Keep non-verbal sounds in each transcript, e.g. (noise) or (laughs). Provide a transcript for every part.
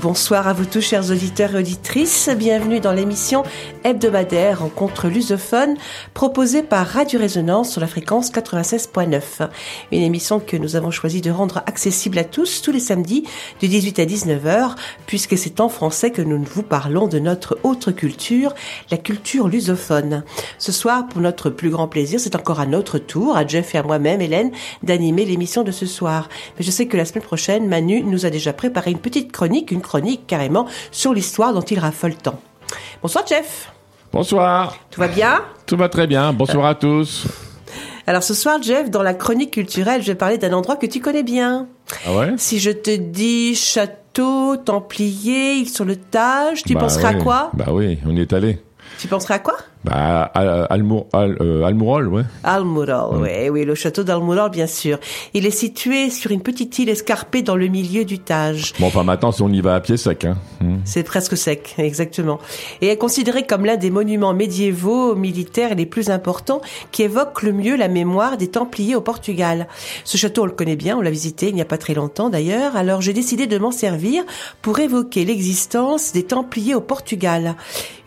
Bonsoir à vous tous chers auditeurs et auditrices. Bienvenue dans l'émission hebdomadaire Rencontre lusophone proposée par Radio Résonance sur la fréquence 96.9. Une émission que nous avons choisi de rendre accessible à tous tous les samedis de 18 à 19h puisque c'est en français que nous vous parlons de notre autre culture, la culture lusophone. Ce soir, pour notre plus grand plaisir, c'est encore à notre tour, à Jeff et à moi-même, Hélène, d'animer l'émission de ce soir. Mais je sais que la semaine prochaine, Manu nous a déjà préparé une petite chronique, une chronique carrément sur l'histoire dont il raffole tant. Bonsoir Jeff. Bonsoir. Tout va bien? Tout va très bien. Bonsoir à tous. Alors ce soir, Jeff, dans la chronique culturelle, je vais parler d'un endroit que tu connais bien. Ah ouais? Si je te dis château, templier, sur le Tage, tu bah penseras à quoi? Bah oui, on y est allé. Tu penserais à quoi? Bah, Al, euh, Almourol, ouais. Almourol, ouais. oui, le château d'Almourol, bien sûr. Il est situé sur une petite île escarpée dans le milieu du Tage. Bon, enfin maintenant, si on y va à pied, sec, hein. Hmm. C'est presque sec, (laughs) exactement. Et est considéré comme l'un des monuments médiévaux militaires les plus importants qui évoque le mieux la mémoire des Templiers au Portugal. Ce château, on le connaît bien, on l'a visité il n'y a pas très longtemps d'ailleurs, alors j'ai décidé de m'en servir pour évoquer l'existence des Templiers au Portugal.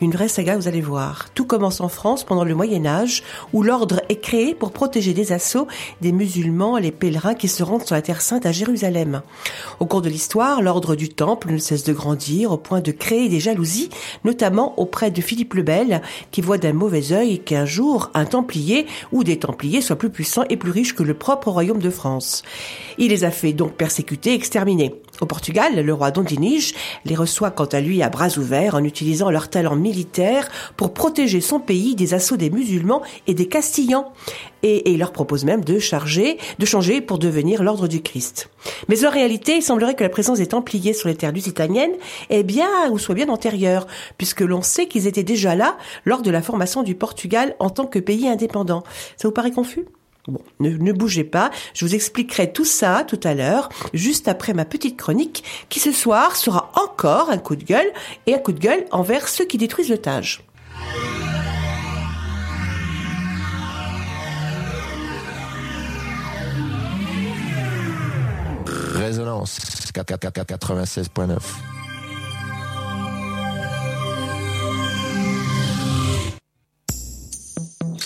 Une vraie saga, vous allez voir. Tout commence en France pendant le Moyen Âge, où l'ordre est créé pour protéger des assauts des musulmans, les pèlerins qui se rendent sur la Terre Sainte à Jérusalem. Au cours de l'histoire, l'ordre du Temple ne cesse de grandir au point de créer des jalousies, notamment auprès de Philippe le Bel, qui voit d'un mauvais œil qu'un jour un Templier ou des Templiers soient plus puissants et plus riches que le propre royaume de France. Il les a fait donc persécuter, exterminer. Au Portugal, le roi Dondinige les reçoit quant à lui à bras ouverts en utilisant leur talent militaire pour protéger son pays des assauts des musulmans et des Castillans. Et, il leur propose même de charger, de changer pour devenir l'ordre du Christ. Mais en réalité, il semblerait que la présence des Templiers sur les terres lusitaniennes est bien ou soit bien antérieure, puisque l'on sait qu'ils étaient déjà là lors de la formation du Portugal en tant que pays indépendant. Ça vous paraît confus? Bon, ne, bougez pas, je vous expliquerai tout ça tout à l'heure, juste après ma petite chronique, qui ce soir sera encore un coup de gueule, et un coup de gueule envers ceux qui détruisent le Tage. Résonance 96.9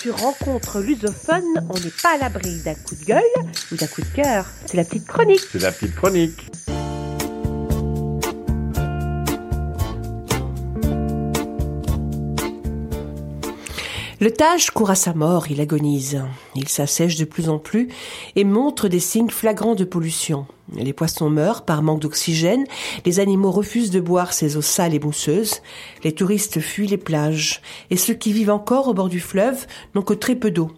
sur Rencontre lusophone, on n'est pas à l'abri d'un coup de gueule ou d'un coup de cœur. C'est la petite chronique. C'est la petite chronique. Le Tage court à sa mort, il agonise. Il s'assèche de plus en plus et montre des signes flagrants de pollution. Les poissons meurent par manque d'oxygène, les animaux refusent de boire ces eaux sales et mousseuses, les touristes fuient les plages, et ceux qui vivent encore au bord du fleuve n'ont que très peu d'eau.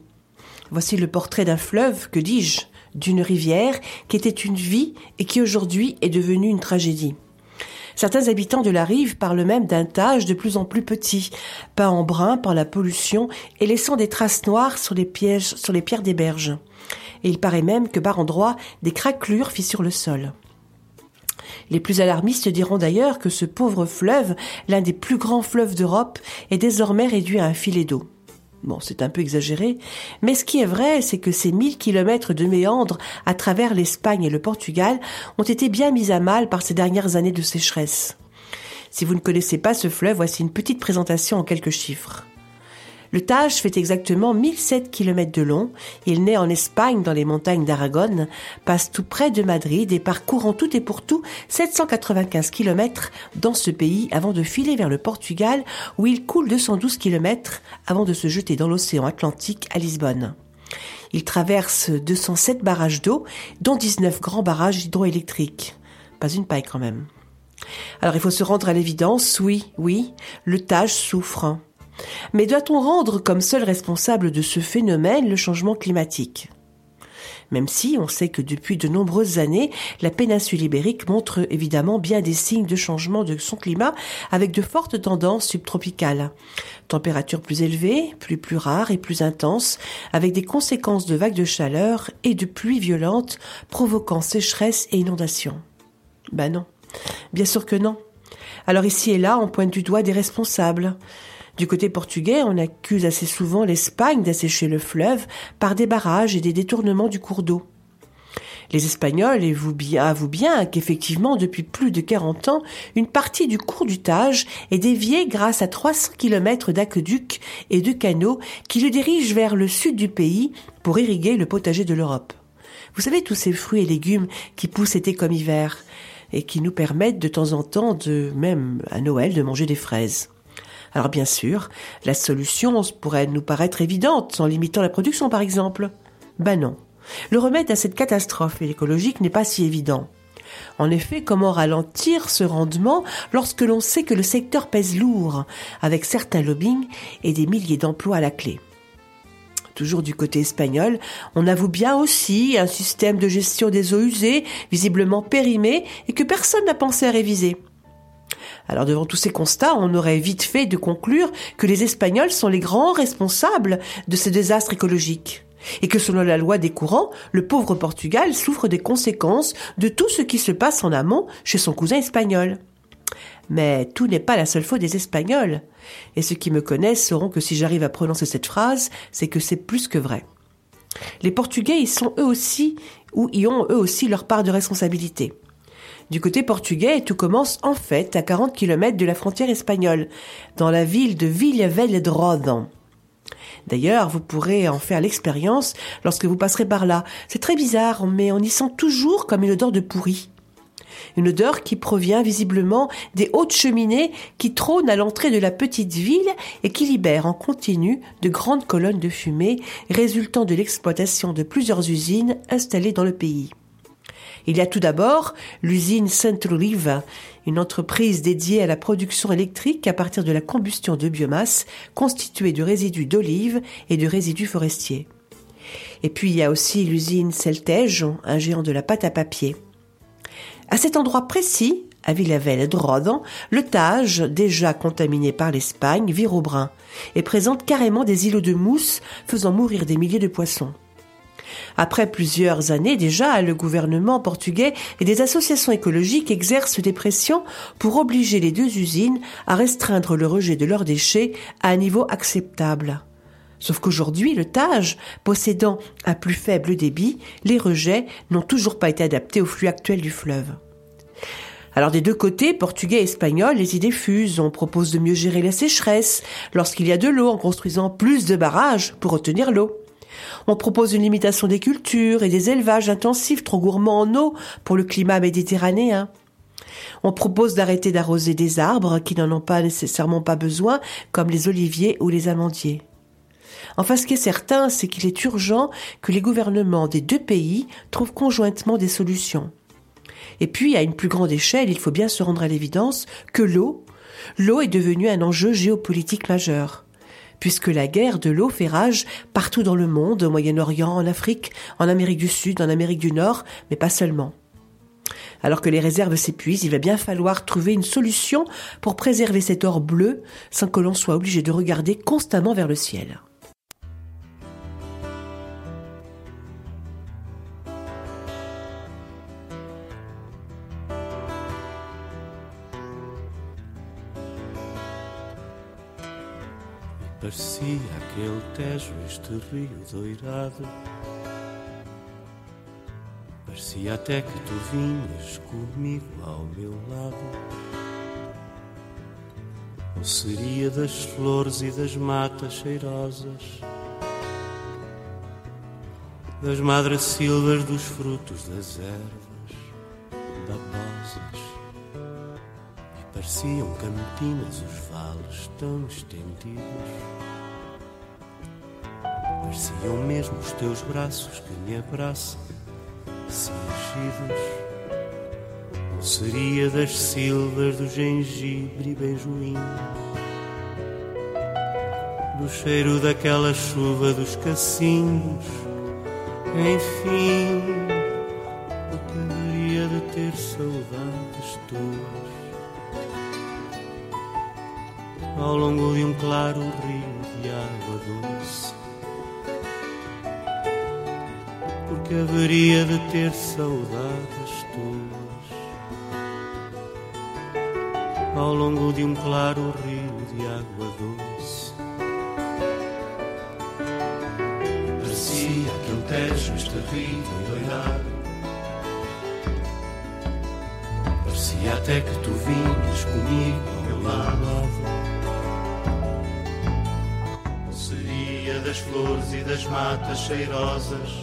Voici le portrait d'un fleuve, que dis-je, d'une rivière qui était une vie et qui aujourd'hui est devenue une tragédie. Certains habitants de la rive parlent même d'un tage de plus en plus petit, peint en brun par la pollution et laissant des traces noires sur les, pierres des berges. Et il paraît même que par endroits, des craquelures fissurent le sol. Les plus alarmistes diront d'ailleurs que ce pauvre fleuve, l'un des plus grands fleuves d'Europe, est désormais réduit à un filet d'eau. Bon, c'est un peu exagéré, mais ce qui est vrai, c'est que ces mille kilomètres de méandres à travers l'Espagne et le Portugal ont été bien mis à mal par ces dernières années de sécheresse. Si vous ne connaissez pas ce fleuve, voici une petite présentation en quelques chiffres. Le Tage fait exactement 1007 km de long. Il naît en Espagne dans les montagnes d'Aragon, passe tout près de Madrid et parcourt en tout et pour tout 795 km dans ce pays avant de filer vers le Portugal où il coule 212 km avant de se jeter dans l'océan Atlantique à Lisbonne. Il traverse 207 barrages d'eau, dont 19 grands barrages hydroélectriques. Pas une paille quand même. Alors il faut se rendre à l'évidence, oui, oui, le Tage souffre. Mais doit-on rendre comme seul responsable de ce phénomène le changement climatique? Même si on sait que depuis de nombreuses années, la péninsule ibérique montre évidemment bien des signes de changement de son climat avec de fortes tendances subtropicales. Températures plus élevées, pluies plus rares et plus intenses, avec des conséquences de vagues de chaleur et de pluies violentes provoquant sécheresse et inondations. Ben non. Bien sûr que non. Alors ici et là, on pointe du doigt des responsables. Du côté portugais, on accuse assez souvent l'Espagne d'assécher le fleuve par des barrages et des détournements du cours d'eau. Les Espagnols avouent bien, bien qu'effectivement, depuis plus de 40 ans, une partie du cours du Tage est déviée grâce à 300 km d'aqueducs et de canaux qui le dirigent vers le sud du pays pour irriguer le potager de l'Europe. Vous savez, tous ces fruits et légumes qui poussent été comme hiver et qui nous permettent de temps en temps de, même à Noël, de manger des fraises. Alors bien sûr, la solution pourrait nous paraître évidente en limitant la production par exemple. Ben non. Le remède à cette catastrophe écologique n'est pas si évident. En effet, comment ralentir ce rendement lorsque l'on sait que le secteur pèse lourd, avec certains lobbying et des milliers d'emplois à la clé? Toujours du côté espagnol, on avoue bien aussi un système de gestion des eaux usées, visiblement périmé, et que personne n'a pensé à réviser. Alors devant tous ces constats, on aurait vite fait de conclure que les Espagnols sont les grands responsables de ce désastre écologique et que selon la loi des courants, le pauvre Portugal souffre des conséquences de tout ce qui se passe en amont chez son cousin espagnol. Mais tout n'est pas la seule faute des Espagnols. Et ceux qui me connaissent sauront que si j'arrive à prononcer cette phrase, c'est que c'est plus que vrai. Les Portugais y sont eux aussi, ou y ont eux aussi leur part de responsabilité. Du côté portugais, tout commence en fait à 40 km de la frontière espagnole, dans la ville de Villavelde D'ailleurs, vous pourrez en faire l'expérience lorsque vous passerez par là. C'est très bizarre, mais on y sent toujours comme une odeur de pourri. Une odeur qui provient visiblement des hautes cheminées qui trônent à l'entrée de la petite ville et qui libèrent en continu de grandes colonnes de fumée résultant de l'exploitation de plusieurs usines installées dans le pays. Il y a tout d'abord l'usine Saint-Olive, une entreprise dédiée à la production électrique à partir de la combustion de biomasse constituée de résidus d'olive et de résidus forestiers. Et puis il y a aussi l'usine Celtège, un géant de la pâte à papier. À cet endroit précis, à Villavelle Drodan, le Tage, déjà contaminé par l'Espagne, vire au brun et présente carrément des îlots de mousse faisant mourir des milliers de poissons. Après plusieurs années déjà, le gouvernement portugais et des associations écologiques exercent des pressions pour obliger les deux usines à restreindre le rejet de leurs déchets à un niveau acceptable. Sauf qu'aujourd'hui, le Tage, possédant un plus faible débit, les rejets n'ont toujours pas été adaptés au flux actuel du fleuve. Alors des deux côtés, portugais et espagnols, les idées fusent. On propose de mieux gérer la sécheresse lorsqu'il y a de l'eau en construisant plus de barrages pour retenir l'eau. On propose une limitation des cultures et des élevages intensifs trop gourmands en eau pour le climat méditerranéen. On propose d'arrêter d'arroser des arbres qui n'en ont pas nécessairement pas besoin, comme les oliviers ou les amandiers. Enfin, ce qui est certain, c'est qu'il est urgent que les gouvernements des deux pays trouvent conjointement des solutions. Et puis, à une plus grande échelle, il faut bien se rendre à l'évidence que l'eau, l'eau est devenue un enjeu géopolitique majeur puisque la guerre de l'eau fait rage partout dans le monde, au Moyen-Orient, en Afrique, en Amérique du Sud, en Amérique du Nord, mais pas seulement. Alors que les réserves s'épuisent, il va bien falloir trouver une solution pour préserver cet or bleu sans que l'on soit obligé de regarder constamment vers le ciel. Parecia aquele tejo, este rio doirado. Parecia até que tu vinhas comigo ao meu lado. Ou seria das flores e das matas cheirosas, das madressilvas dos frutos das ervas babosas. Pareciam campinas os vales tão estendidos Pareciam mesmo os teus braços que me abraçam, cingidos. Ou seria das silvas do gengibre e beijoinho, do cheiro daquela chuva dos cacinhos, Enfim, haveria de ter saudades tuas ao longo de um claro rio de água doce? Porque haveria de ter saudades tuas ao longo de um claro rio de água doce? Parecia que um tejo este rio doidado Parecia até que tu vinhas comigo ao meu lado das flores e das matas cheirosas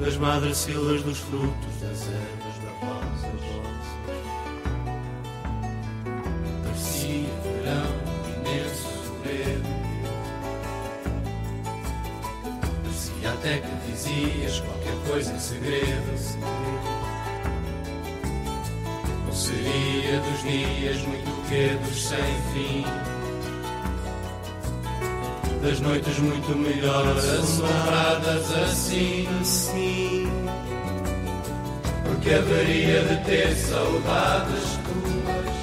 Das madressilvas dos frutos das ervas bravosas Parecia verão imenso segredo Parecia até que dizias qualquer coisa em segredo. Ou seria dos dias muito quedos sem fim Das noites muito melhores. Assombradas assim. Assim Porque haveria de ter saudades tuas.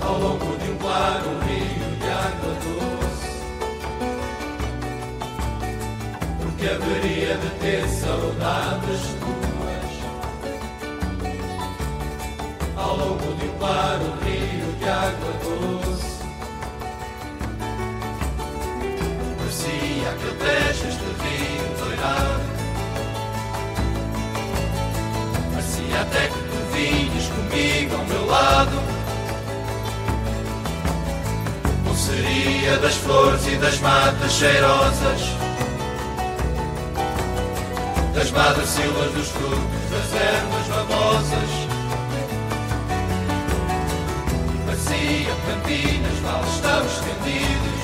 Ao longo de um claro rio de água doce. Porque haveria de ter saudades tuas. Ao longo de um claro rio de água doce Parecia aquele tejo este rio doirado Parecia até que tu vinhas comigo ao meu lado seria das flores e das matas cheirosas Das madressilvas dos frutos, das ervas babosas Parecia cantinas, vales tão estendidos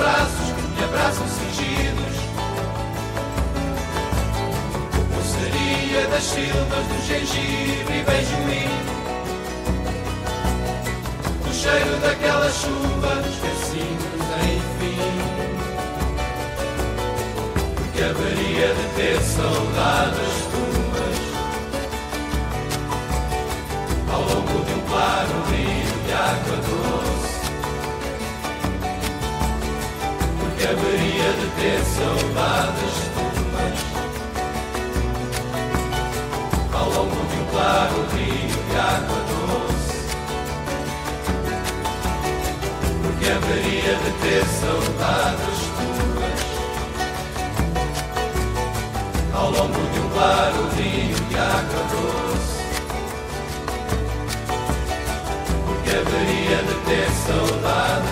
braços que me abraçam cingidos seria das silvas do gengibre e beijoim Do cheiro daquelas chuvas esquecidos enfim. Porque haveria de ter saudades tuas. Ao longo de um claro rio de água doce haveria de ter saudades tuas Ao longo de um claro rio de água doce Porque haveria de ter saudades tuas Ao longo de um claro rio de água doce Porque haveria de ter saudades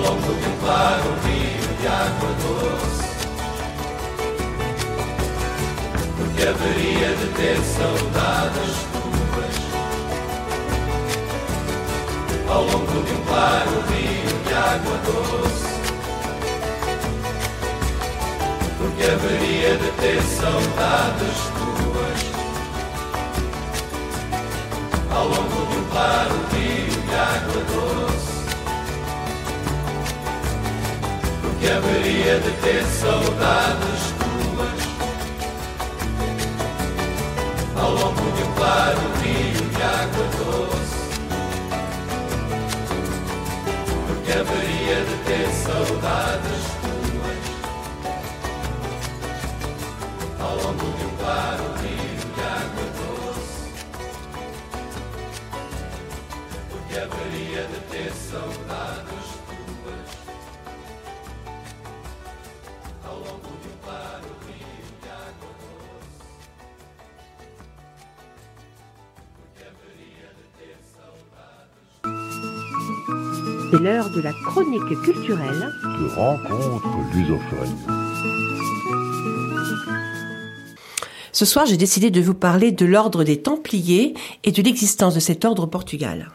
longo de um claro rio de água doce. Porque haveria de ter saudades tuas ao longo de um claro rio de água doce. Porque haveria de ter saudades tuas ao longo de um claro rio de água doce. Porque haveria de ter saudades tuas. Ao longo de um claro rio de água doce. Porque haveria de ter saudades tuas. Ao longo de um claro rio de água doce. Porque haveria de ter saudades C'est l'heure de la chronique culturelle. de rencontres lusophones. Ce soir, j'ai décidé de vous parler de l'ordre des Templiers et de l'existence de cet ordre au Portugal.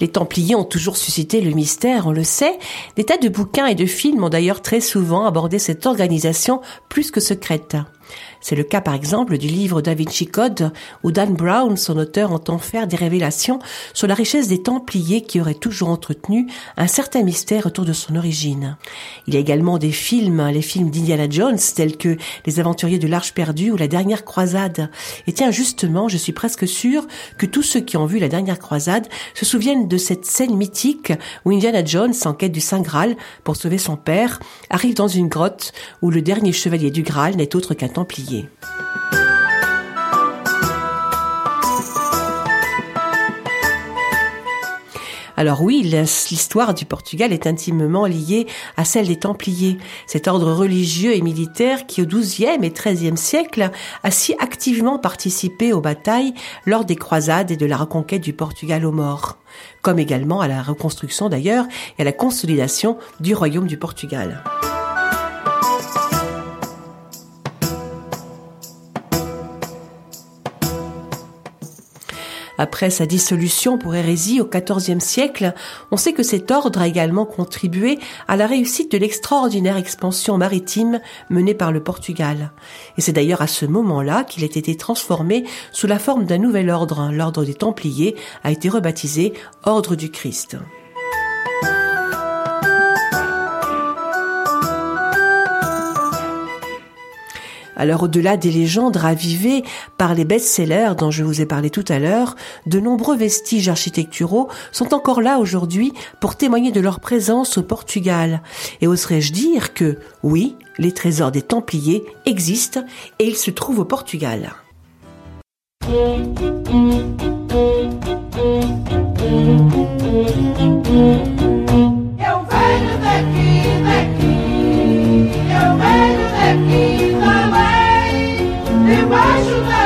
Les Templiers ont toujours suscité le mystère, on le sait. Des tas de bouquins et de films ont d'ailleurs très souvent abordé cette organisation plus que secrète. C'est le cas par exemple du livre Da Vinci Code où Dan Brown, son auteur, entend faire des révélations sur la richesse des Templiers qui auraient toujours entretenu un certain mystère autour de son origine. Il y a également des films, les films d'Indiana Jones tels que Les Aventuriers de l'Arche perdue ou La Dernière Croisade. Et tiens, justement, je suis presque sûr que tous ceux qui ont vu La Dernière Croisade se souviennent de cette scène mythique où Indiana Jones, en quête du Saint Graal pour sauver son père, arrive dans une grotte où le dernier chevalier du Graal n'est autre qu'un Templier. Alors oui, l'histoire du Portugal est intimement liée à celle des Templiers, cet ordre religieux et militaire qui au XIIe et XIIIe siècle a si activement participé aux batailles lors des croisades et de la reconquête du Portugal aux morts, comme également à la reconstruction d'ailleurs et à la consolidation du royaume du Portugal. Après sa dissolution pour hérésie au XIVe siècle, on sait que cet ordre a également contribué à la réussite de l'extraordinaire expansion maritime menée par le Portugal. Et c'est d'ailleurs à ce moment-là qu'il a été transformé sous la forme d'un nouvel ordre. L'ordre des Templiers a été rebaptisé Ordre du Christ. Alors au-delà des légendes ravivées par les best-sellers dont je vous ai parlé tout à l'heure, de nombreux vestiges architecturaux sont encore là aujourd'hui pour témoigner de leur présence au Portugal. Et oserais-je dire que, oui, les trésors des Templiers existent et ils se trouvent au Portugal. Chuva, chuva.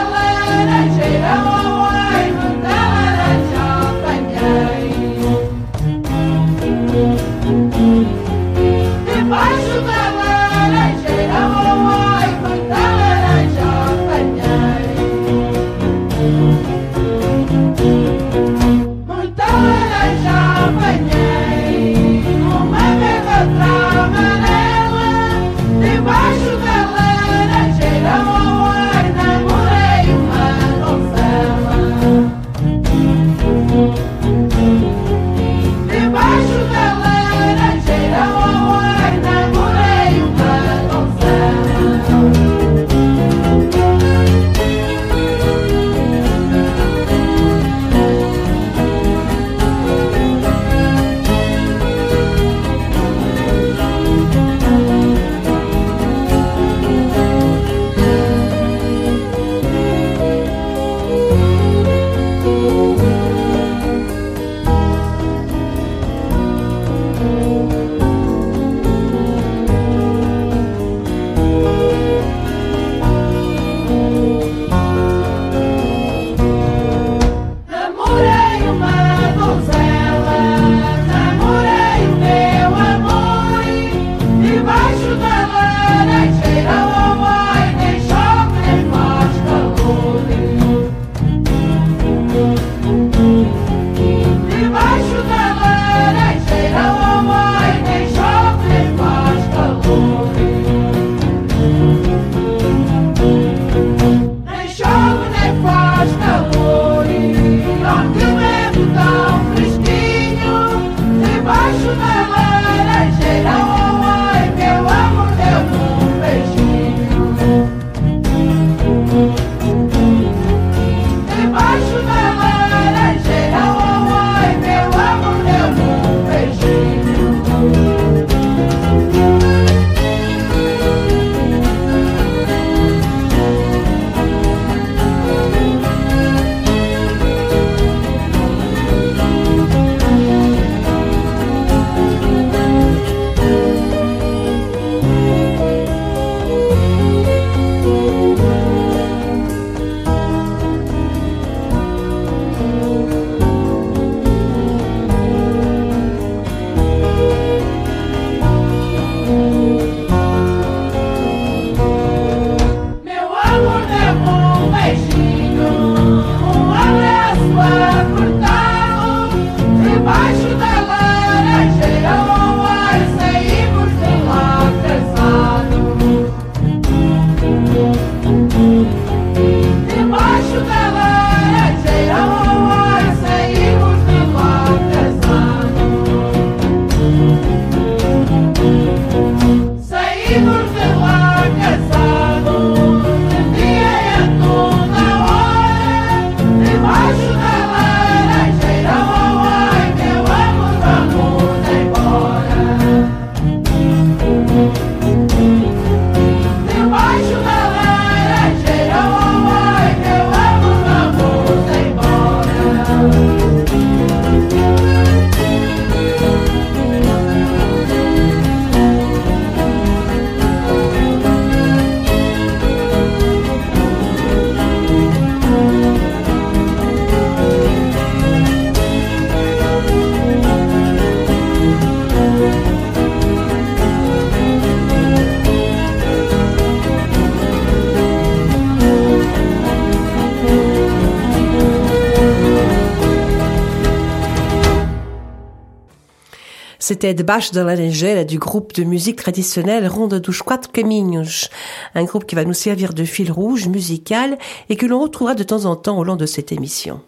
C'était Debaixo da Laranjeira du groupe de musique traditionnelle Ronda dos Quatro Caminhos, un groupe qui va nous servir de fil rouge musical et que l'on retrouvera de temps en temps au long de cette émission.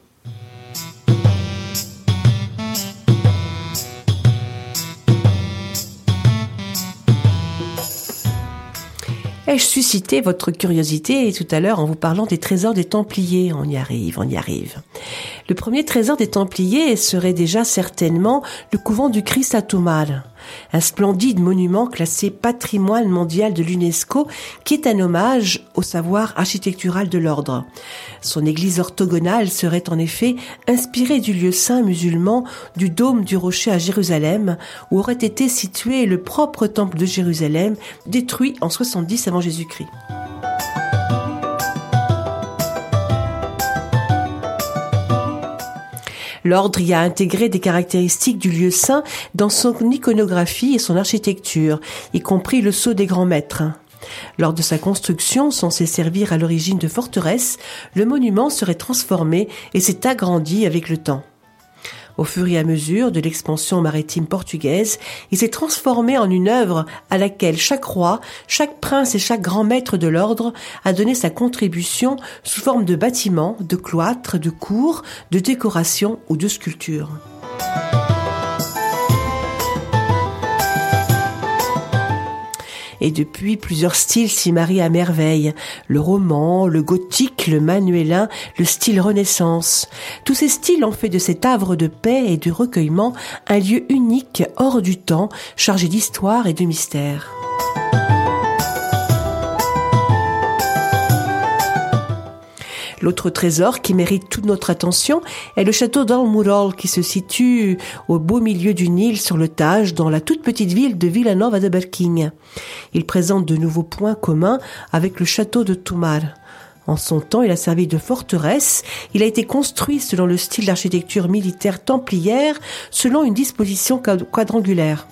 Ai-je suscité votre curiosité tout à l'heure en vous parlant des trésors des Templiers? On y arrive, on y arrive. Le premier trésor des Templiers serait déjà certainement le couvent du Christ à un splendide monument classé patrimoine mondial de l'UNESCO qui est un hommage au savoir architectural de l'ordre. Son église orthogonale serait en effet inspirée du lieu saint musulman du dôme du rocher à Jérusalem où aurait été situé le propre temple de Jérusalem détruit en 70 avant Jésus-Christ. L'ordre y a intégré des caractéristiques du lieu saint dans son iconographie et son architecture, y compris le sceau des grands maîtres. Lors de sa construction, censé servir à l'origine de forteresse, le monument serait transformé et s'est agrandi avec le temps. Au fur et à mesure de l'expansion maritime portugaise, il s'est transformé en une œuvre à laquelle chaque roi, chaque prince et chaque grand maître de l'ordre a donné sa contribution sous forme de bâtiments, de cloîtres, de cours, de décorations ou de sculptures. Et depuis plusieurs styles s'y marient à merveille. Le roman, le gothique, le manuélin, le style renaissance. Tous ces styles ont fait de cet havre de paix et de recueillement un lieu unique hors du temps, chargé d'histoire et de mystère. L'autre trésor qui mérite toute notre attention est le château d'Almurol qui se situe au beau milieu du Nil sur le Tage dans la toute petite ville de Villanova de Berking. Il présente de nouveaux points communs avec le château de Tomar. En son temps, il a servi de forteresse. Il a été construit selon le style d'architecture militaire templière, selon une disposition quadrangulaire.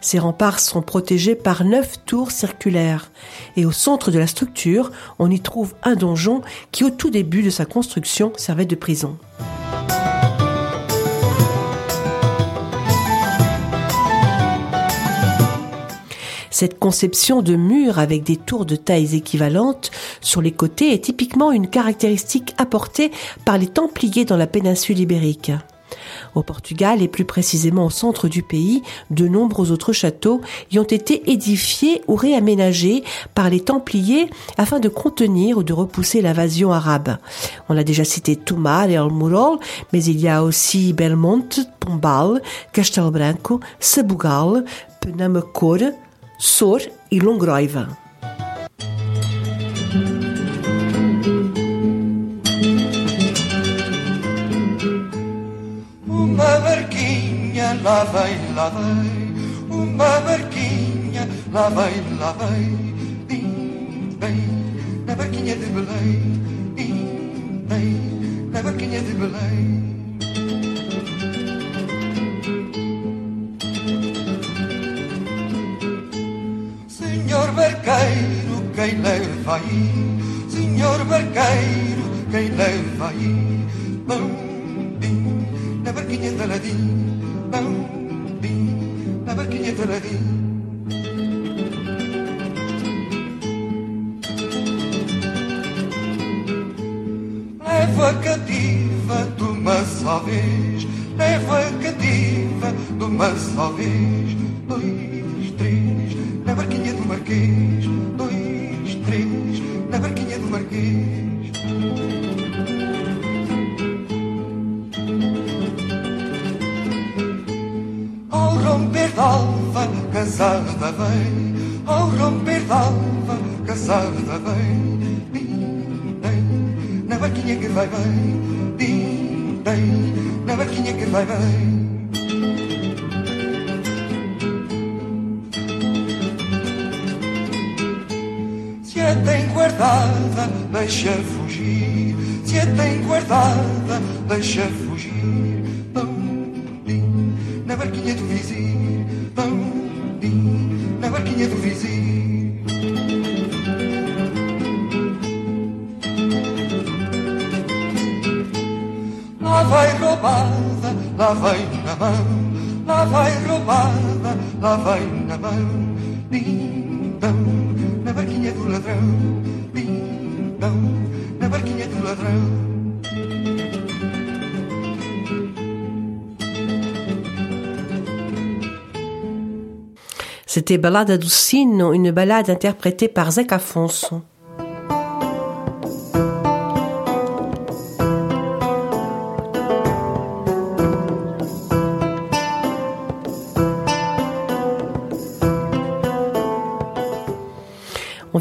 Ses remparts sont protégés par neuf tours circulaires. Et au centre de la structure, on y trouve un donjon qui, au tout début de sa construction, servait de prison. Cette conception de mur avec des tours de tailles équivalentes sur les côtés est typiquement une caractéristique apportée par les Templiers dans la péninsule ibérique. Au Portugal et plus précisément au centre du pays, de nombreux autres châteaux y ont été édifiés ou réaménagés par les Templiers afin de contenir ou de repousser l'invasion arabe. On a déjà cité Tomar et Almurol, mais il y a aussi Belmonte, Pombal, Castelo Branco, Sabugal, Penamacor, Sor et Longroiva. Uma barquinha lá vem, lá vem, uma barquinha lá vem, lá vem, bim, bem, na barquinha de Belém, bim, bem, na barquinha de Belém. Senhor barqueiro, quem leva aí? Senhor barqueiro, quem leva aí? taladim, bão, bim, na barquinha taladim. Leva cativa de uma só vez, leva cativa de uma só vez. Casada vem, bim, bem, na barquinha que vai bem, bim, bem, na barquinha que vai. Se a tem guardada, deixa fugir. Se a tem guardada, deixa fugir. C'était Ballade Doucine, une ballade interprétée par Zach Afonso.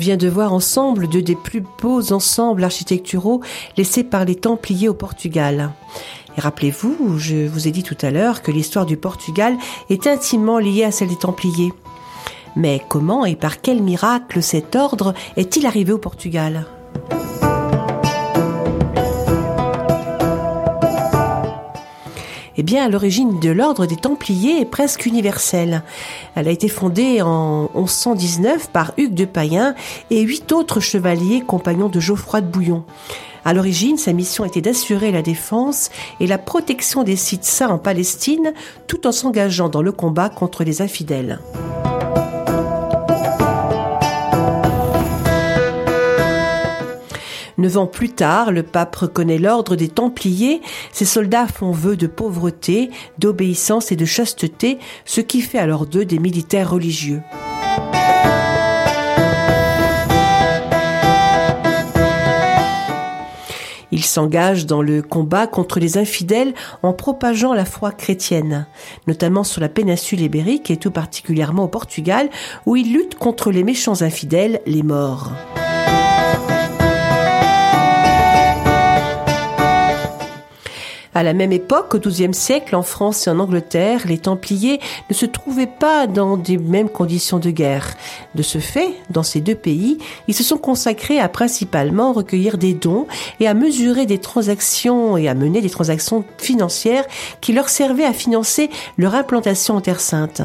Vient de voir ensemble deux des plus beaux ensembles architecturaux laissés par les Templiers au Portugal. Et rappelez-vous, je vous ai dit tout à l'heure que l'histoire du Portugal est intimement liée à celle des Templiers. Mais comment et par quel miracle cet ordre est-il arrivé au Portugal? Eh l'origine de l'ordre des Templiers est presque universelle. Elle a été fondée en 1119 par Hugues de Payen et huit autres chevaliers compagnons de Geoffroy de Bouillon. À l'origine, sa mission était d'assurer la défense et la protection des sites saints en Palestine, tout en s'engageant dans le combat contre les infidèles. Neuf ans plus tard, le pape reconnaît l'ordre des Templiers. Ses soldats font vœu de pauvreté, d'obéissance et de chasteté, ce qui fait alors d'eux des militaires religieux. Ils s'engagent dans le combat contre les infidèles en propageant la foi chrétienne, notamment sur la péninsule ibérique et tout particulièrement au Portugal, où ils luttent contre les méchants infidèles, les morts. À la même époque, au XIIe siècle, en France et en Angleterre, les Templiers ne se trouvaient pas dans des mêmes conditions de guerre. De ce fait, dans ces deux pays, ils se sont consacrés à principalement recueillir des dons et à mesurer des transactions et à mener des transactions financières qui leur servaient à financer leur implantation en Terre Sainte.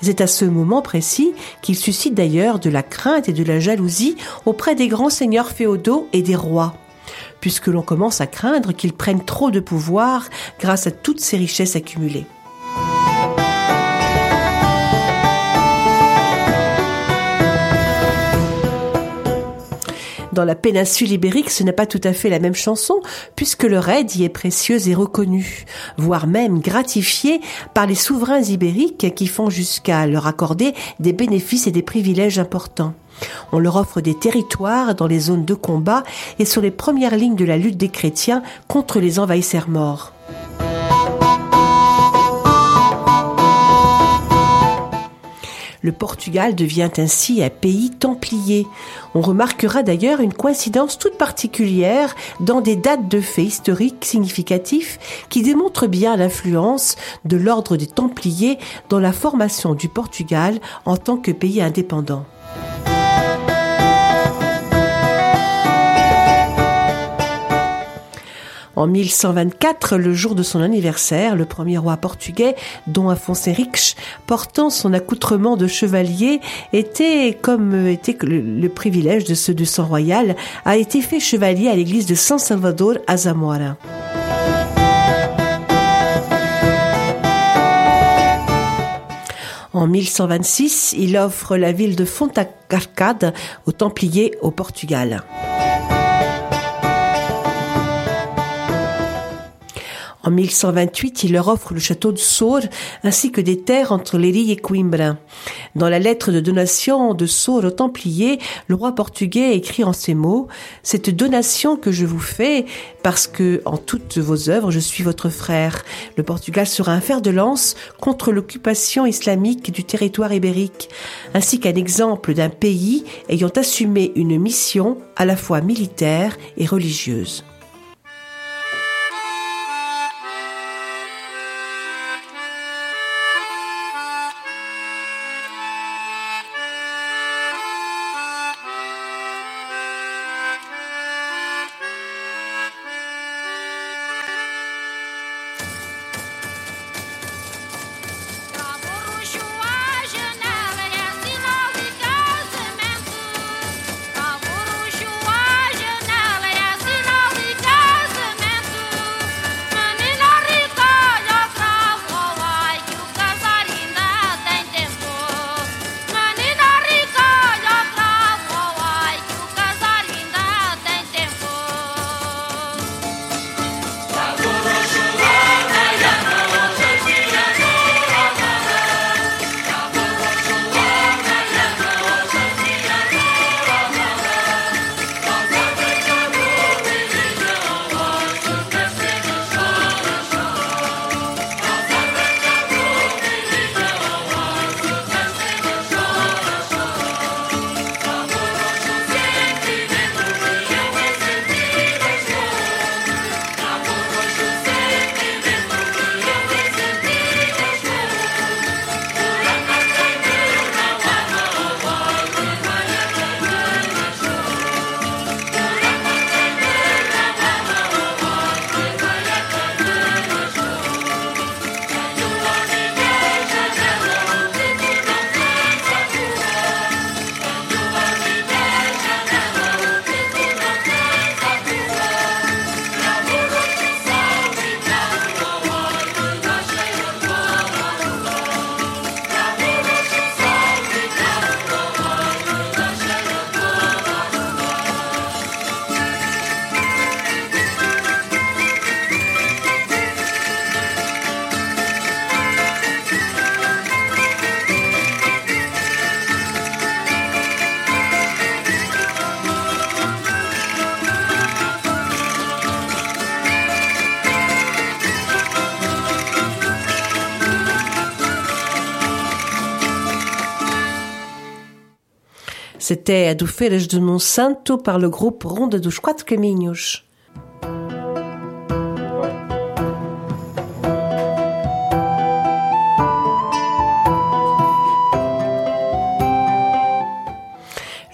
C'est à ce moment précis qu'ils suscitent d'ailleurs de la crainte et de la jalousie auprès des grands seigneurs féodaux et des rois puisque l'on commence à craindre qu'ils prennent trop de pouvoir grâce à toutes ces richesses accumulées. Dans la péninsule ibérique, ce n'est pas tout à fait la même chanson, puisque le raid y est précieux et reconnu, voire même gratifié par les souverains ibériques qui font jusqu'à leur accorder des bénéfices et des privilèges importants. On leur offre des territoires dans les zones de combat et sur les premières lignes de la lutte des chrétiens contre les envahisseurs morts. Le Portugal devient ainsi un pays templier. On remarquera d'ailleurs une coïncidence toute particulière dans des dates de faits historiques significatifs qui démontrent bien l'influence de l'ordre des Templiers dans la formation du Portugal en tant que pays indépendant. En 1124, le jour de son anniversaire, le premier roi portugais, Dom Afonso Henriques, portant son accoutrement de chevalier, était, comme était le, le privilège de ceux du sang royal, a été fait chevalier à l'église de San Salvador à Zamora. En 1126, il offre la ville de Fontacarcade aux Templiers au Portugal. En 1128, il leur offre le château de Sour ainsi que des terres entre Léry et Coimbra. Dans la lettre de donation de Sour aux Templiers, le roi portugais écrit en ces mots Cette donation que je vous fais, parce que en toutes vos œuvres, je suis votre frère. Le Portugal sera un fer de lance contre l'occupation islamique du territoire ibérique, ainsi qu'un exemple d'un pays ayant assumé une mission à la fois militaire et religieuse. C'était Adufeiras de Monsanto par le groupe Ronde dos Quatro Caminhos.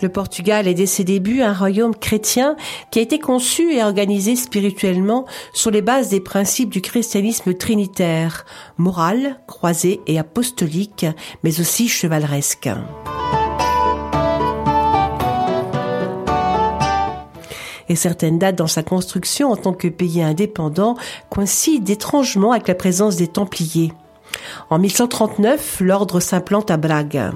Le Portugal est dès ses débuts un royaume chrétien qui a été conçu et organisé spirituellement sur les bases des principes du christianisme trinitaire, moral, croisé et apostolique, mais aussi chevaleresque. Et certaines dates dans sa construction en tant que pays indépendant coïncident étrangement avec la présence des Templiers. En 1139, l'ordre s'implante à Braga.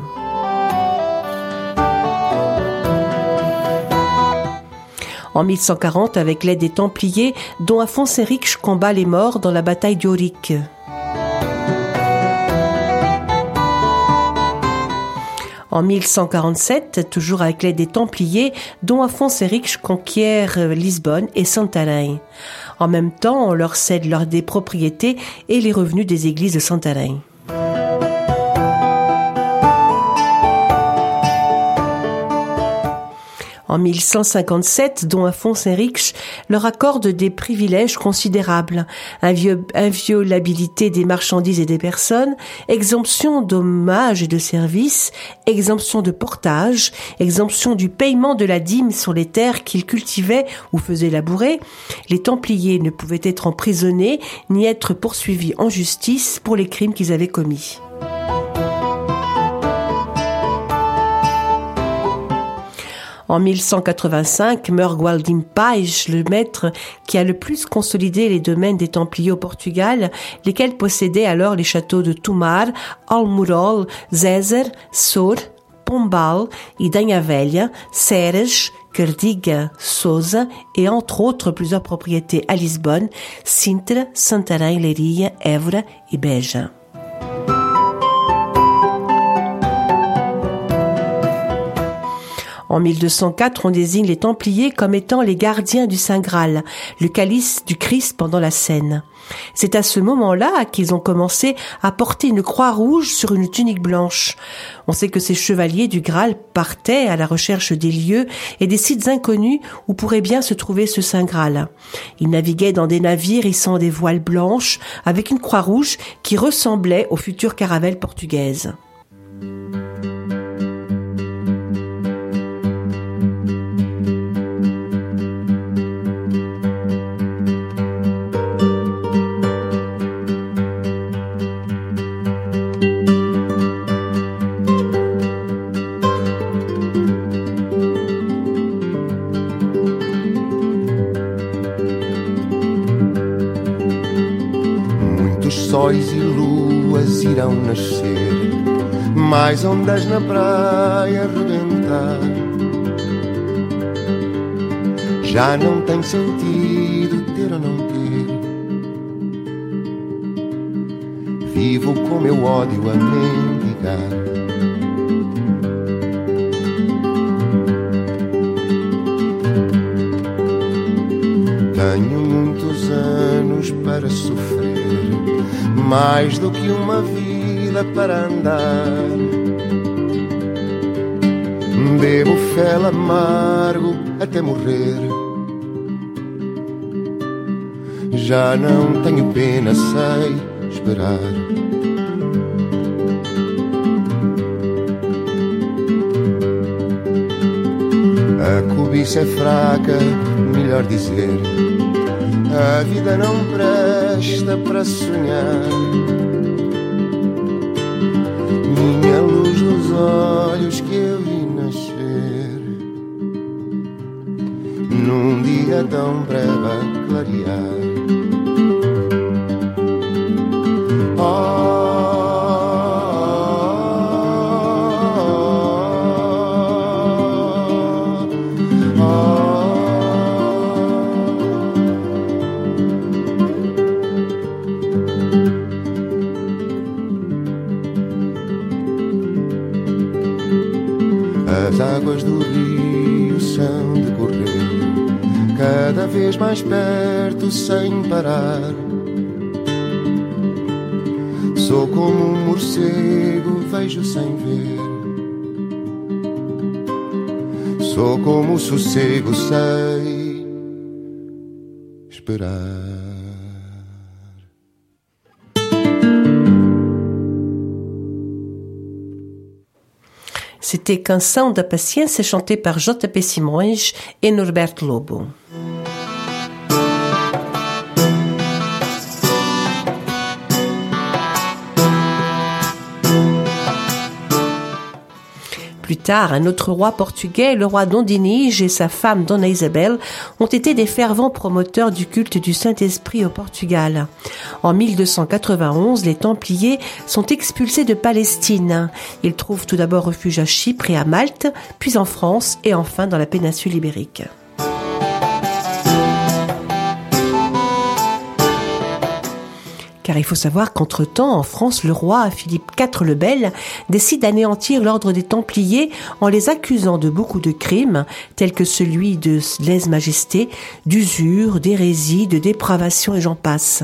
En 1140, avec l'aide des Templiers, dont Afonso Henriques combat les morts dans la bataille d'Oric. En 1147, toujours avec l'aide des Templiers, dont Afonso Henriques conquiert Lisbonne et Santarém. En même temps, on leur cède leurs des propriétés et les revenus des églises de Santarém. En 1157, dont Afonso Henriques leur accorde des privilèges considérables, inviolabilité des marchandises et des personnes, exemption d'hommages et de services, exemption de portage, exemption du paiement de la dîme sur les terres qu'ils cultivaient ou faisaient labourer. Les Templiers ne pouvaient être emprisonnés ni être poursuivis en justice pour les crimes qu'ils avaient commis. En 1185 meurt Gualdim Pais, le maître qui a le plus consolidé les domaines des Templiers au Portugal, lesquels possédaient alors les châteaux de Tomar, Almurol, Zézer, Sor, Pombal, Idanha Velha, Ceres, Cardiga, Sousa et entre autres plusieurs propriétés à Lisbonne, Sintra, Santarém, Leiria, Évora et Beja. En 1204, on désigne les Templiers comme étant les gardiens du Saint Graal, le calice du Christ pendant la scène. C'est à ce moment-là qu'ils ont commencé à porter une croix rouge sur une tunique blanche. On sait que ces chevaliers du Graal partaient à la recherche des lieux et des sites inconnus où pourrait bien se trouver ce Saint Graal. Ils naviguaient dans des navires hissant des voiles blanches avec une croix rouge qui ressemblait aux futures caravelles portugaises. Ondas na praia arrebentar. Já não tem sentido ter ou não ter. Vivo com meu ódio a mendigar. Tenho muitos anos para sofrer mais do que uma vida para andar. Bebo fel amargo até morrer. Já não tenho pena, sei esperar. A cobiça é fraca, melhor dizer. A vida não presta para sonhar. Minha luz dos olhos tão breve a clarear. Cada vez mais perto sem parar. Sou como um morcego, vejo sem ver. só como o sossego sei esperar. C'était Canção da Paciência chanté par JP Simões et Norberto Lobo. Plus tard, un autre roi portugais, le roi Dondinige et sa femme Dona Isabel, ont été des fervents promoteurs du culte du Saint-Esprit au Portugal. En 1291, les Templiers sont expulsés de Palestine. Ils trouvent tout d'abord refuge à Chypre et à Malte, puis en France et enfin dans la péninsule ibérique. Car il faut savoir qu'entre-temps, en France, le roi Philippe IV le Bel décide d'anéantir l'ordre des Templiers en les accusant de beaucoup de crimes, tels que celui de lèse-majesté, d'usure, d'hérésie, de dépravation et j'en passe.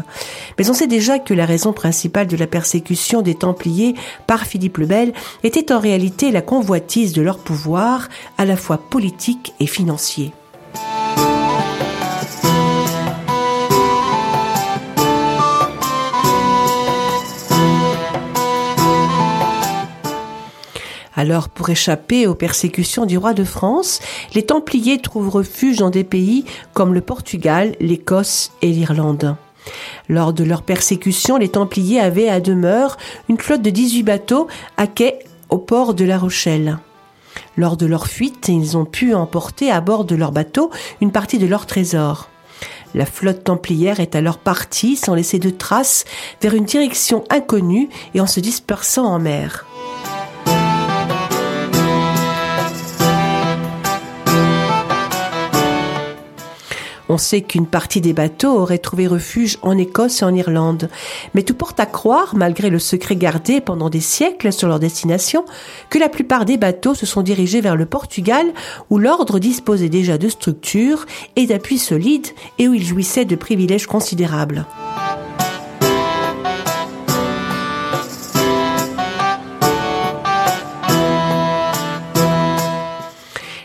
Mais on sait déjà que la raison principale de la persécution des Templiers par Philippe le Bel était en réalité la convoitise de leur pouvoir, à la fois politique et financier. Alors, pour échapper aux persécutions du roi de France, les Templiers trouvent refuge dans des pays comme le Portugal, l'Écosse et l'Irlande. Lors de leur persécution, les Templiers avaient à demeure une flotte de 18 bateaux à quai au port de La Rochelle. Lors de leur fuite, ils ont pu emporter à bord de leur bateau une partie de leur trésor. La flotte templière est alors partie sans laisser de traces vers une direction inconnue et en se dispersant en mer. On sait qu'une partie des bateaux aurait trouvé refuge en Écosse et en Irlande. Mais tout porte à croire, malgré le secret gardé pendant des siècles sur leur destination, que la plupart des bateaux se sont dirigés vers le Portugal, où l'ordre disposait déjà de structures et d'appuis solides et où il jouissait de privilèges considérables.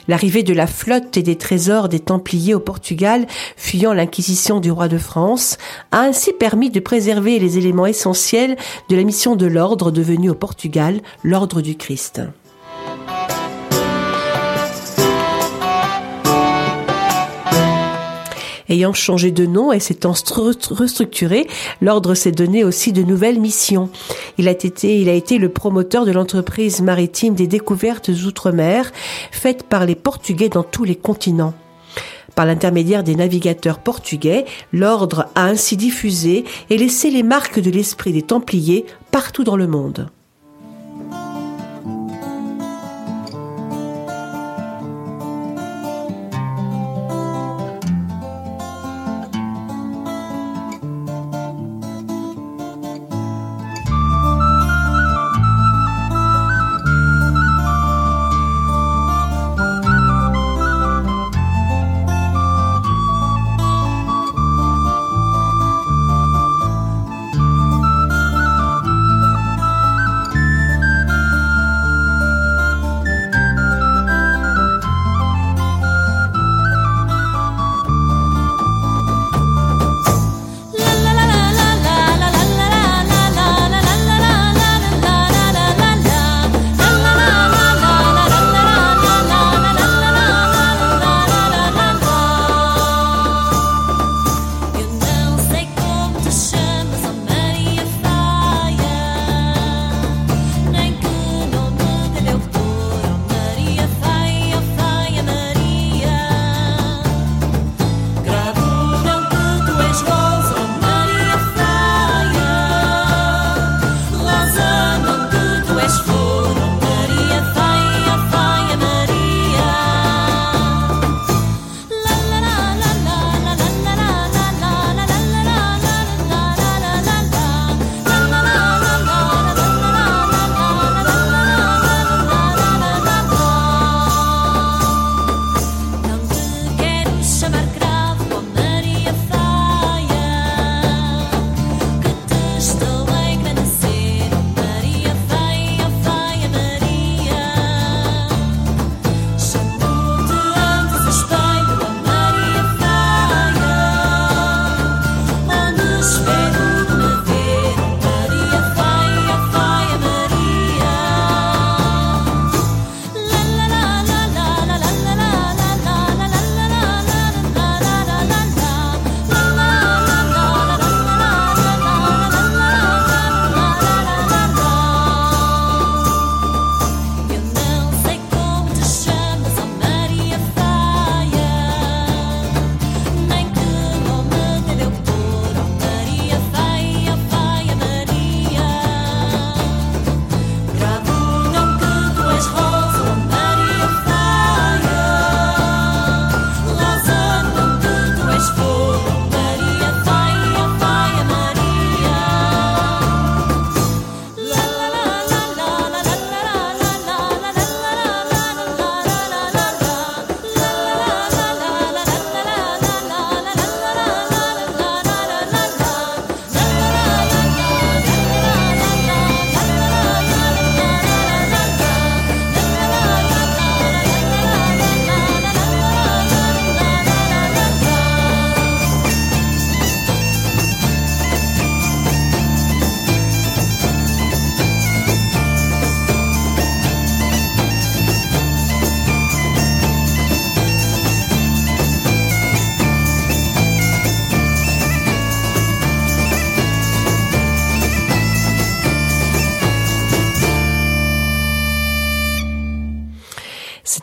L'arrivée de la flotte et des trésors des Templiers au Portugal, fuyant l'inquisition du roi de France, a ainsi permis de préserver les éléments essentiels de la mission de l'ordre devenu au Portugal l'ordre du Christ. Ayant changé de nom et s'étant restructuré, l'ordre s'est donné aussi de nouvelles missions. Il a été, le promoteur de l'entreprise maritime des découvertes outre-mer, faites par les Portugais dans tous les continents. Par l'intermédiaire des navigateurs portugais, l'ordre a ainsi diffusé et laissé les marques de l'esprit des Templiers partout dans le monde.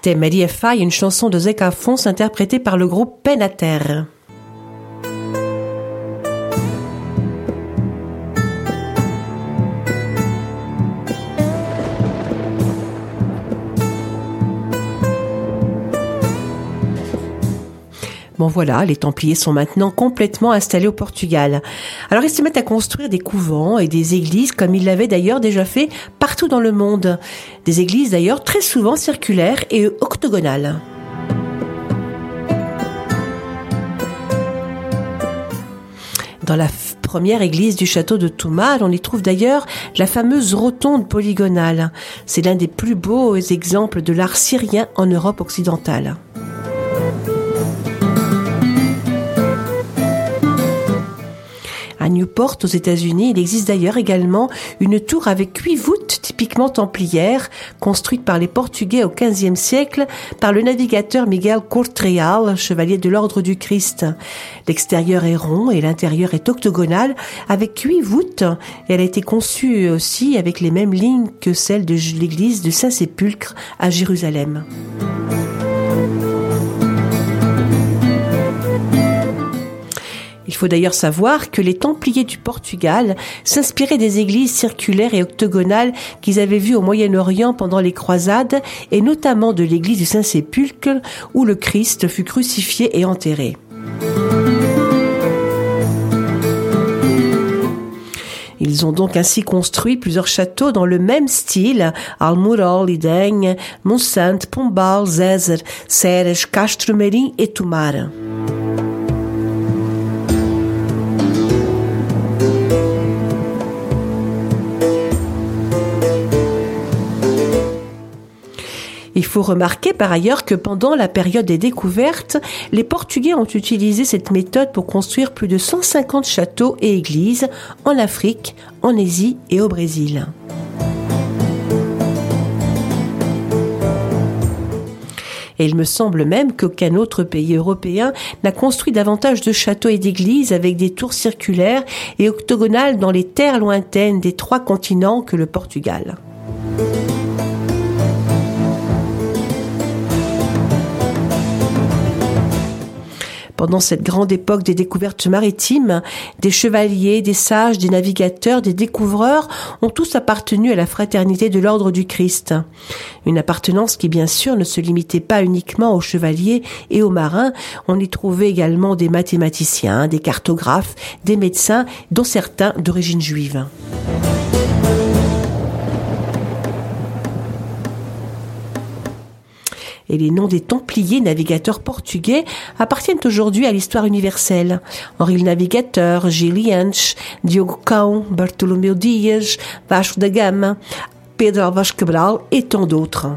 C'était Maria Fay, une chanson de Zeka Fons interprétée par le groupe Penater. Bon voilà, les Templiers sont maintenant complètement installés au Portugal. Alors ils se mettent à construire des couvents et des églises comme ils l'avaient d'ailleurs déjà fait partout dans le monde. Des églises d'ailleurs très souvent circulaires et octogonales. Dans la première église du château de Toumal, on y trouve d'ailleurs la fameuse rotonde polygonale. C'est l'un des plus beaux exemples de l'art syrien en Europe occidentale. Newport, aux États-Unis, il existe d'ailleurs également une tour avec huit voûtes typiquement templières, construite par les Portugais au XVe siècle par le navigateur Miguel Cortreal, chevalier de l'Ordre du Christ. L'extérieur est rond et l'intérieur est octogonal avec huit voûtes. elle a été conçue aussi avec les mêmes lignes que celles de l'église du Saint-Sépulcre à Jérusalem. Il faut d'ailleurs savoir que les Templiers du Portugal s'inspiraient des églises circulaires et octogonales qu'ils avaient vues au Moyen-Orient pendant les croisades et notamment de l'église du Saint-Sépulcre où le Christ fut crucifié et enterré. Ils ont donc ainsi construit plusieurs châteaux dans le même style, Almurol, Ideng, Monsanto, Pombal, Zézer, Ceres, Castro Merim et Tomar. Il faut remarquer par ailleurs que pendant la période des découvertes, les Portugais ont utilisé cette méthode pour construire plus de 150 châteaux et églises en Afrique, en Asie et au Brésil. Et il me semble même qu'aucun autre pays européen n'a construit davantage de châteaux et d'églises avec des tours circulaires et octogonales dans les terres lointaines des trois continents que le Portugal. Pendant cette grande époque des découvertes maritimes, des chevaliers, des sages, des navigateurs, des découvreurs ont tous appartenu à la fraternité de l'ordre du Christ. Une appartenance qui bien sûr ne se limitait pas uniquement aux chevaliers et aux marins, on y trouvait également des mathématiciens, des cartographes, des médecins, dont certains d'origine juive. Et les noms des Templiers navigateurs portugais appartiennent aujourd'hui à l'histoire universelle. Henri le Navigateur, Gilles Jansch, Diogo Cao, Bartolomeu Dias, Vasco da Gama, Pedro Alves Cabral et tant d'autres.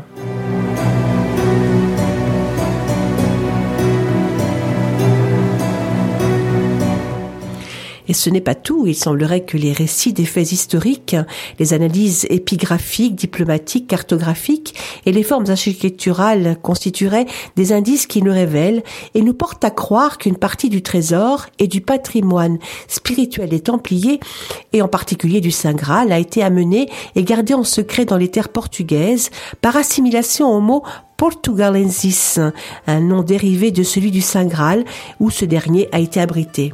Et ce n'est pas tout. Il semblerait que les récits des faits historiques, les analyses épigraphiques, diplomatiques, cartographiques et les formes architecturales constitueraient des indices qui nous révèlent et nous portent à croire qu'une partie du trésor et du patrimoine spirituel des Templiers, et en particulier du Saint Graal, a été amenée et gardée en secret dans les terres portugaises par assimilation au mot Portugalensis, un nom dérivé de celui du Saint Graal où ce dernier a été abrité.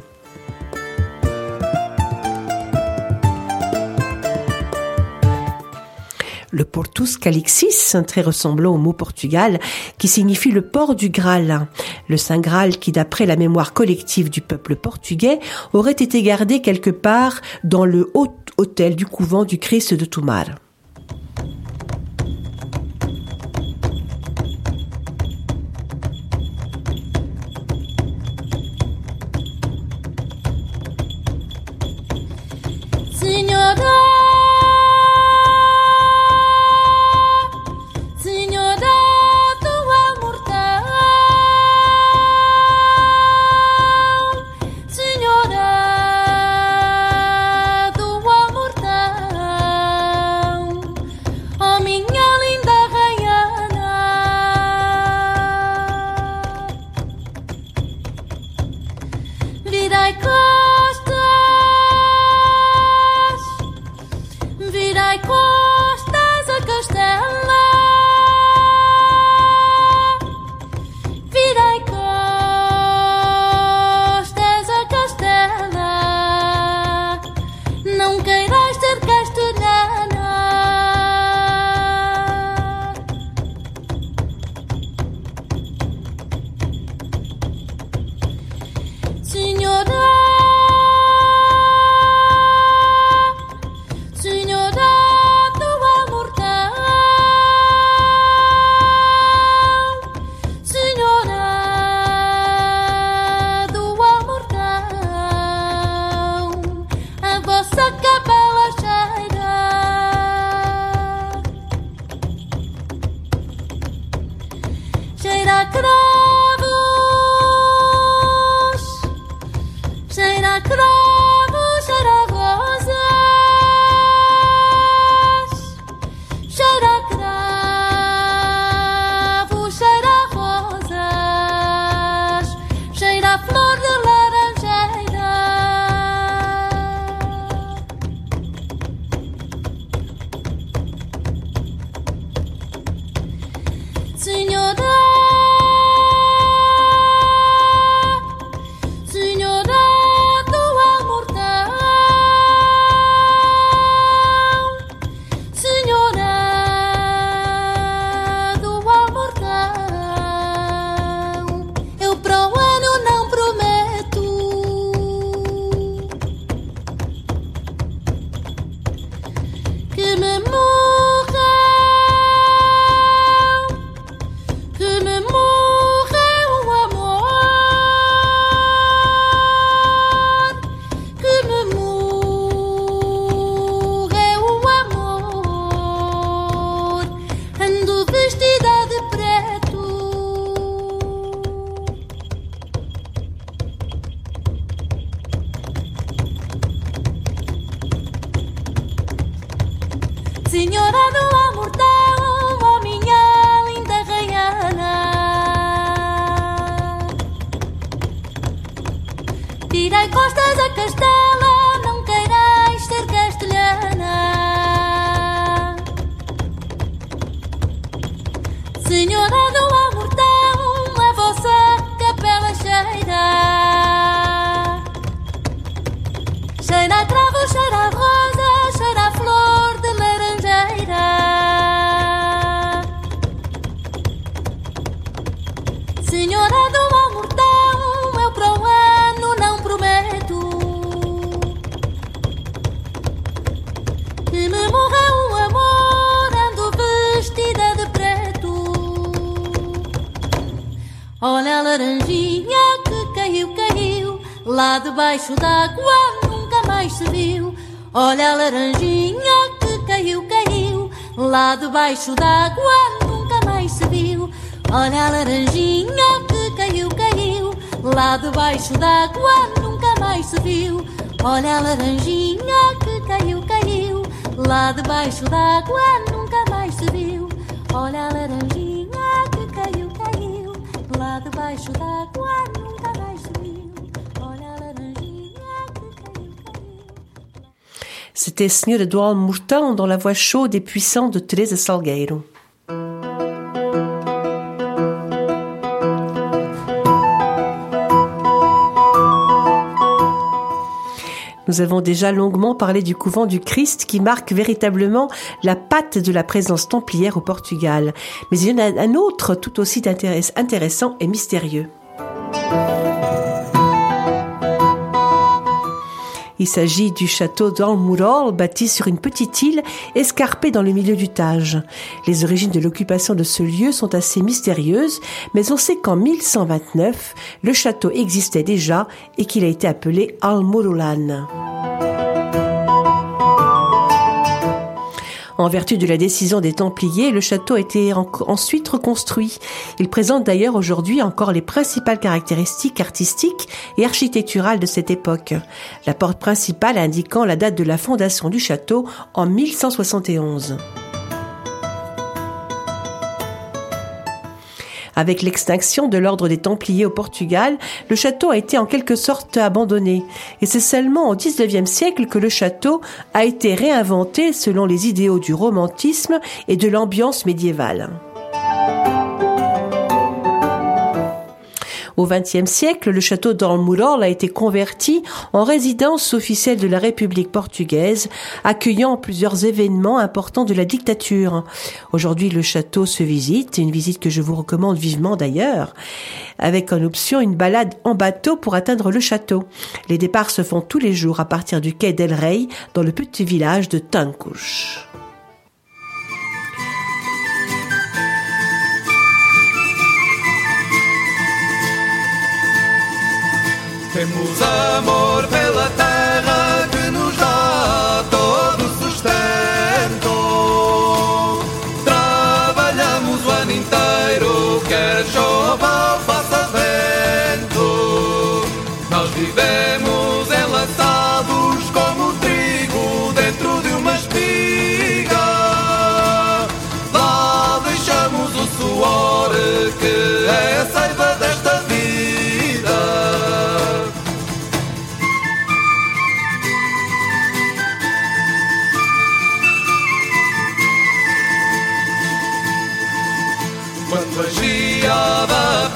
Le Portus Calixis, très ressemblant au mot Portugal, qui signifie le port du Graal. Le Saint Graal qui, d'après la mémoire collective du peuple portugais, aurait été gardé quelque part dans le haut hôtel du couvent du Christ de Tomar. Olha a laranjinha que caiu, caiu, lá debaixo d'água nunca mais se viu. Olha a laranjinha que caiu, caiu, lá debaixo d'água nunca mais se viu. Olha a laranjinha que caiu, caiu, lá debaixo d'água nunca mais se viu. Olha a laranjinha que caiu, caiu, lá debaixo d'água nunca mais se viu. Olha a laranjinha C'était Senhor Eduardo Mourtão dans la voix chaude et puissante de Teresa Salgueiro. Nous avons déjà longuement parlé du couvent du Christ qui marque véritablement la patte de la présence templière au Portugal. Mais il y en a un autre tout aussi intéress- intéressant et mystérieux. Il s'agit du château d'Almurol, bâti sur une petite île escarpée dans le milieu du Tage. Les origines de l'occupation de ce lieu sont assez mystérieuses, mais on sait qu'en 1129, le château existait déjà et qu'il a été appelé Almurulan. En vertu de la décision des Templiers, le château a été en- ensuite reconstruit. Il présente d'ailleurs aujourd'hui encore les principales caractéristiques artistiques et architecturales de cette époque. La porte principale indiquant la date de la fondation du château en 1171. Avec l'extinction de l'ordre des Templiers au Portugal, le château a été en quelque sorte abandonné. Et c'est seulement au XIXe siècle que le château a été réinventé selon les idéaux du romantisme et de l'ambiance médiévale. Au XXe siècle, le château d'Almurol a été converti en résidence officielle de la République portugaise, accueillant plusieurs événements importants de la dictature. Aujourd'hui, le château se visite, une visite que je vous recommande vivement d'ailleurs, avec en option une balade en bateau pour atteindre le château. Les départs se font tous les jours à partir du quai d'El Rey dans le petit village de Tancouche. Temos amor pela terra love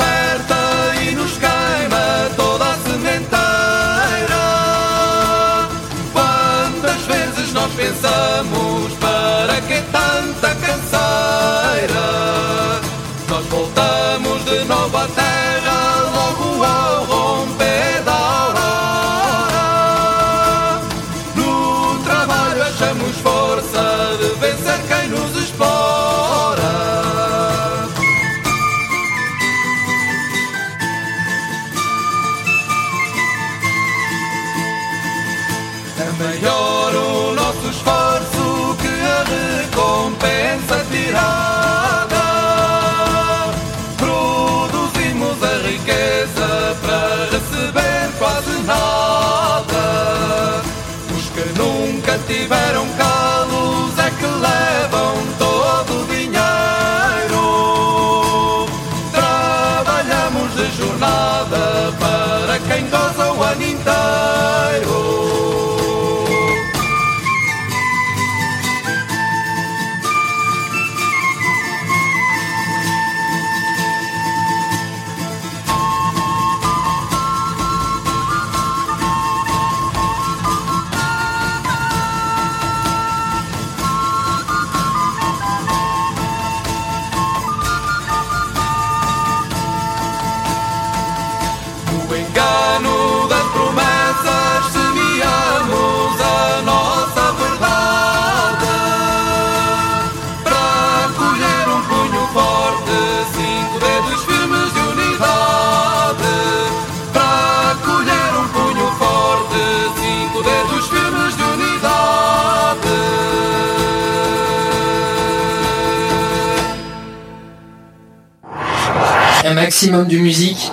maximum de musique,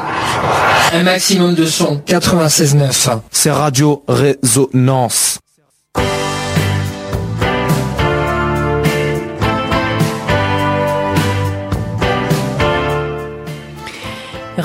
un maximum de son. 96.9. C'est Radio Résonance.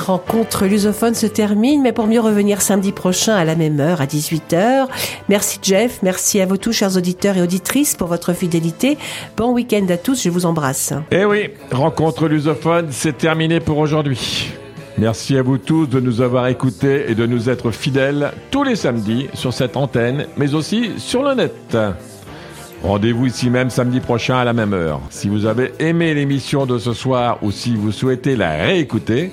Rencontre lusophone se termine, mais pour mieux revenir samedi prochain à la même heure, à 18h. Merci Jeff, merci à vous tous, chers auditeurs et auditrices, pour votre fidélité. Bon week-end à tous, je vous embrasse. Eh oui, Rencontre lusophone, c'est terminé pour aujourd'hui. Merci à vous tous de nous avoir écoutés et de nous être fidèles tous les samedis sur cette antenne, mais aussi sur le net. Rendez-vous ici même samedi prochain à la même heure. Si vous avez aimé l'émission de ce soir ou si vous souhaitez la réécouter,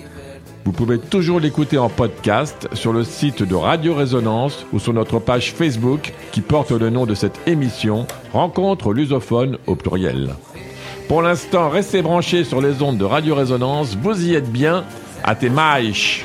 vous pouvez toujours l'écouter en podcast sur le site de Radio Résonance ou sur notre page Facebook qui porte le nom de cette émission, Rencontre lusophone au pluriel. Pour l'instant, restez branchés sur les ondes de Radio Résonance, vous y êtes bien, à tes maïches.